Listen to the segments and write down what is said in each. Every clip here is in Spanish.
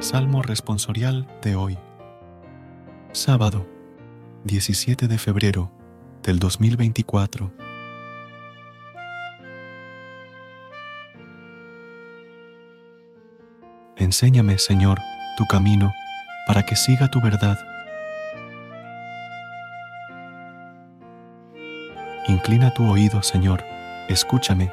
Salmo responsorial de hoy. Sábado, 17 de febrero del 2024. Enséñame, Señor, tu camino, para que siga tu verdad. Inclina tu oído, Señor, escúchame,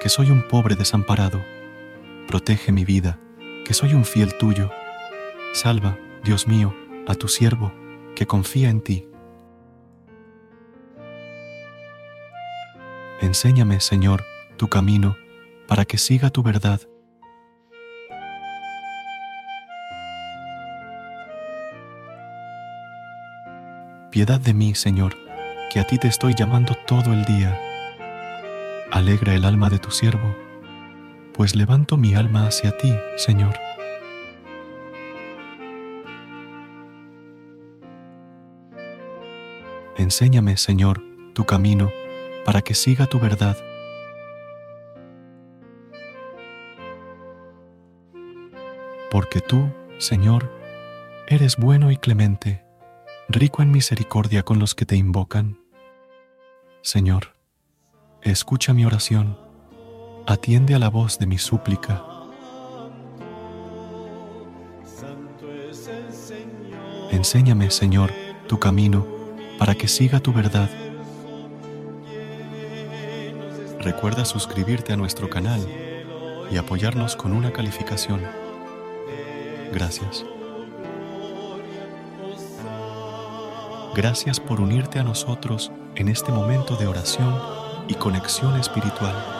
que soy un pobre desamparado. Protege mi vida, que soy un fiel tuyo. Salva, Dios mío, a tu siervo, que confía en ti. Enséñame, Señor, tu camino, para que siga tu verdad. Piedad de mí, Señor, que a ti te estoy llamando todo el día. Alegra el alma de tu siervo, pues levanto mi alma hacia ti, Señor. Enséñame, Señor, tu camino, para que siga tu verdad. Porque tú, Señor, eres bueno y clemente rico en misericordia con los que te invocan. Señor, escucha mi oración, atiende a la voz de mi súplica. Enséñame, Señor, tu camino, para que siga tu verdad. Recuerda suscribirte a nuestro canal y apoyarnos con una calificación. Gracias. Gracias por unirte a nosotros en este momento de oración y conexión espiritual.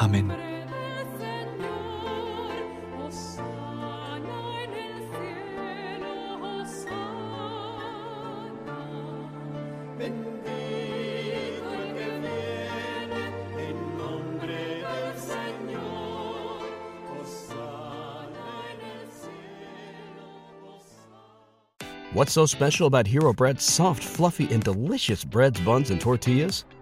Amén. What's so special about Hero Bread's soft, fluffy, and delicious breads, buns, and tortillas?